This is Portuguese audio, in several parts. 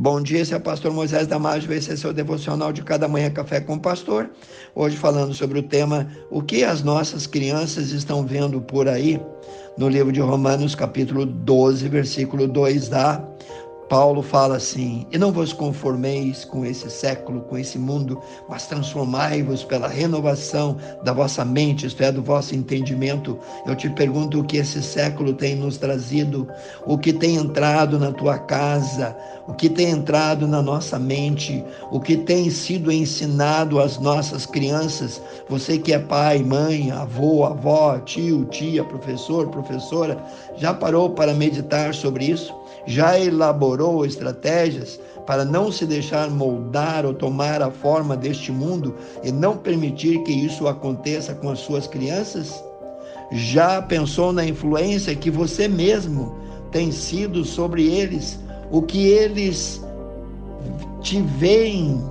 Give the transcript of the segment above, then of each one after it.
Bom dia, esse é o pastor Moisés Damásio, esse é seu devocional de cada manhã café com o pastor. Hoje falando sobre o tema o que as nossas crianças estão vendo por aí, no livro de Romanos, capítulo 12, versículo 2a. Paulo fala assim: E não vos conformeis com esse século, com esse mundo, mas transformai-vos pela renovação da vossa mente, isto é, do vosso entendimento. Eu te pergunto o que esse século tem nos trazido, o que tem entrado na tua casa, o que tem entrado na nossa mente, o que tem sido ensinado às nossas crianças. Você que é pai, mãe, avô, avó, tio, tia, professor, professora, já parou para meditar sobre isso? Já elaborou estratégias para não se deixar moldar ou tomar a forma deste mundo e não permitir que isso aconteça com as suas crianças? Já pensou na influência que você mesmo tem sido sobre eles? O que eles te veem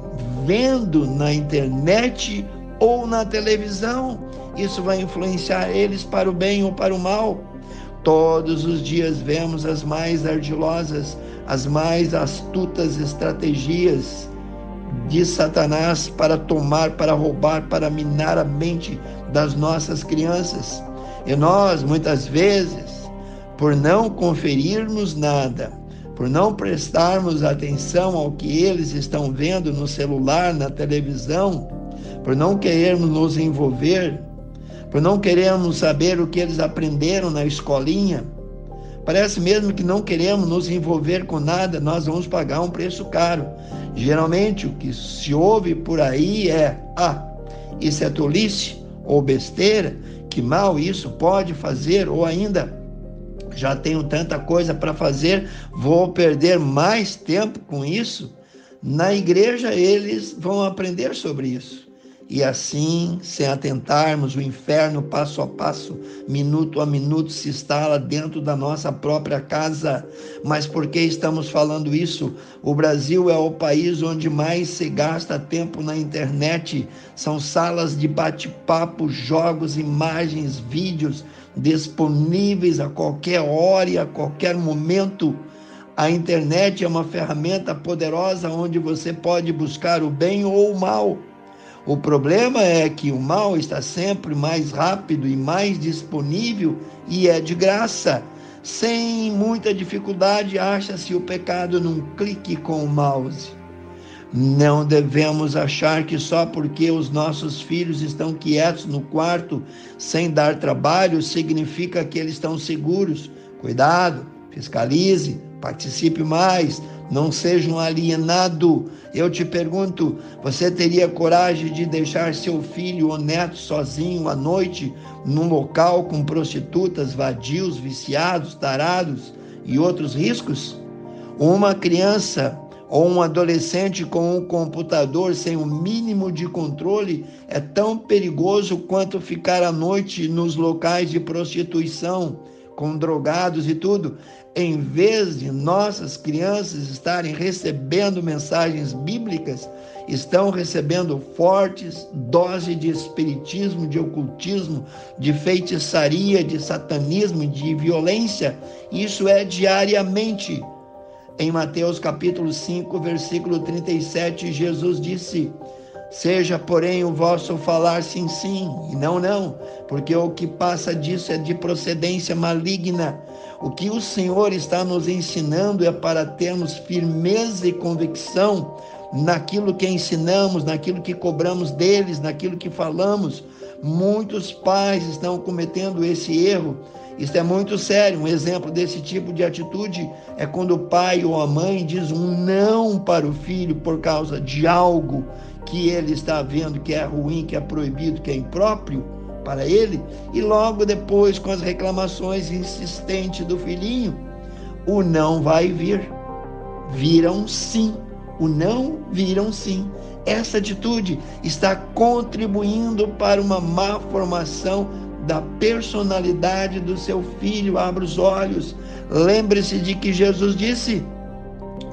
vendo na internet ou na televisão? Isso vai influenciar eles para o bem ou para o mal? Todos os dias vemos as mais ardilosas, as mais astutas estratégias de Satanás para tomar, para roubar, para minar a mente das nossas crianças. E nós, muitas vezes, por não conferirmos nada, por não prestarmos atenção ao que eles estão vendo no celular, na televisão, por não querermos nos envolver, por não queremos saber o que eles aprenderam na escolinha. Parece mesmo que não queremos nos envolver com nada, nós vamos pagar um preço caro. Geralmente o que se ouve por aí é: ah, isso é tolice ou besteira, que mal isso pode fazer, ou ainda já tenho tanta coisa para fazer, vou perder mais tempo com isso. Na igreja eles vão aprender sobre isso. E assim, sem atentarmos, o inferno passo a passo, minuto a minuto, se instala dentro da nossa própria casa. Mas por que estamos falando isso? O Brasil é o país onde mais se gasta tempo na internet. São salas de bate-papo, jogos, imagens, vídeos disponíveis a qualquer hora e a qualquer momento. A internet é uma ferramenta poderosa onde você pode buscar o bem ou o mal. O problema é que o mal está sempre mais rápido e mais disponível e é de graça. Sem muita dificuldade, acha-se o pecado num clique com o mouse. Não devemos achar que só porque os nossos filhos estão quietos no quarto sem dar trabalho significa que eles estão seguros. Cuidado, fiscalize, participe mais, não seja um alienado. Eu te pergunto: você teria coragem de deixar seu filho ou neto sozinho à noite num local com prostitutas, vadios, viciados, tarados e outros riscos? Uma criança ou um adolescente com um computador sem o um mínimo de controle é tão perigoso quanto ficar à noite nos locais de prostituição com drogados e tudo, em vez de nossas crianças estarem recebendo mensagens bíblicas, estão recebendo fortes doses de espiritismo, de ocultismo, de feitiçaria, de satanismo, de violência. Isso é diariamente. Em Mateus capítulo 5, versículo 37, Jesus disse: Seja, porém, o vosso falar sim, sim, e não, não, porque o que passa disso é de procedência maligna. O que o Senhor está nos ensinando é para termos firmeza e convicção naquilo que ensinamos, naquilo que cobramos deles, naquilo que falamos. Muitos pais estão cometendo esse erro. Isso é muito sério. Um exemplo desse tipo de atitude é quando o pai ou a mãe diz um não para o filho por causa de algo que ele está vendo que é ruim, que é proibido, que é impróprio para ele, e logo depois, com as reclamações insistentes do filhinho, o não vai vir. Vira um sim. O não vira um sim. Essa atitude está contribuindo para uma má formação da personalidade do seu filho. Abra os olhos. Lembre-se de que Jesus disse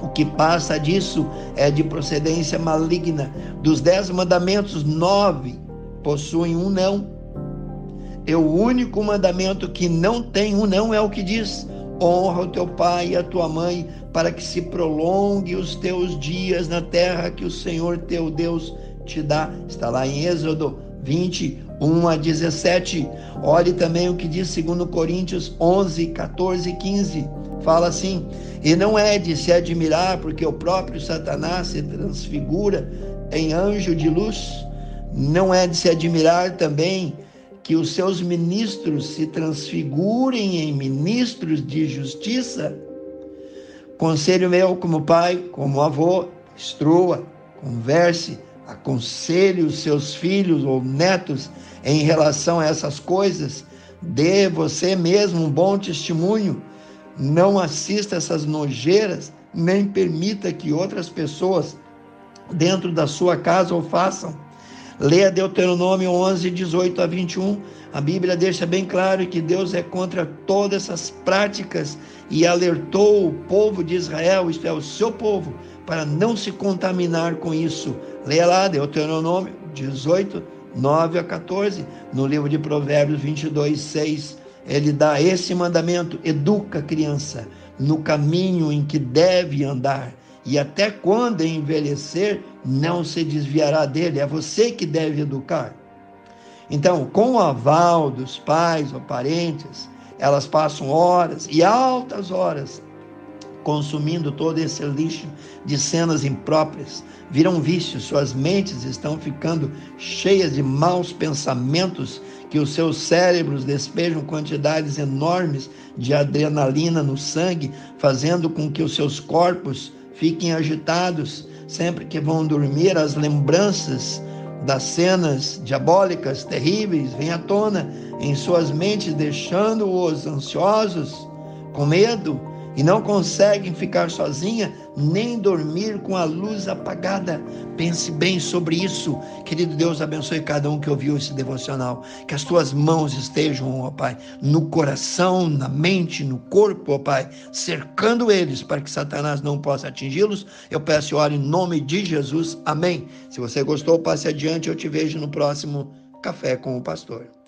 o que passa disso é de procedência maligna. Dos dez mandamentos, nove possuem um não. E o único mandamento que não tem um não é o que diz: honra o teu pai e a tua mãe, para que se prolongue os teus dias na terra que o Senhor teu Deus te dá. Está lá em Êxodo 20, 1 a 17. Olhe também o que diz 2 Coríntios 11, 14 e 15. Fala assim: E não é de se admirar, porque o próprio Satanás se transfigura em anjo de luz. Não é de se admirar também que os seus ministros se transfigurem em ministros de justiça. Conselho meu como pai, como avô, instrua, converse, aconselhe os seus filhos ou netos em relação a essas coisas. Dê você mesmo um bom testemunho. Não assista essas nojeiras, nem permita que outras pessoas dentro da sua casa o façam. Leia Deuteronômio 11, 18 a 21. A Bíblia deixa bem claro que Deus é contra todas essas práticas e alertou o povo de Israel, isto é, o seu povo, para não se contaminar com isso. Leia lá Deuteronômio 18, 9 a 14. No livro de Provérbios 22, 6. Ele dá esse mandamento: educa a criança no caminho em que deve andar e até quando envelhecer, não se desviará dele. É você que deve educar. Então, com o aval dos pais ou parentes, elas passam horas e altas horas consumindo todo esse lixo de cenas impróprias, viram vícios, suas mentes estão ficando cheias de maus pensamentos que os seus cérebros despejam quantidades enormes de adrenalina no sangue, fazendo com que os seus corpos fiquem agitados sempre que vão dormir, as lembranças das cenas diabólicas terríveis vêm à tona em suas mentes, deixando-os ansiosos, com medo e não conseguem ficar sozinha nem dormir com a luz apagada. Pense bem sobre isso. Querido Deus, abençoe cada um que ouviu esse devocional. Que as tuas mãos estejam, ó Pai, no coração, na mente, no corpo, ó Pai, cercando eles para que Satanás não possa atingi-los. Eu peço e oro em nome de Jesus. Amém. Se você gostou, passe adiante. Eu te vejo no próximo Café com o Pastor.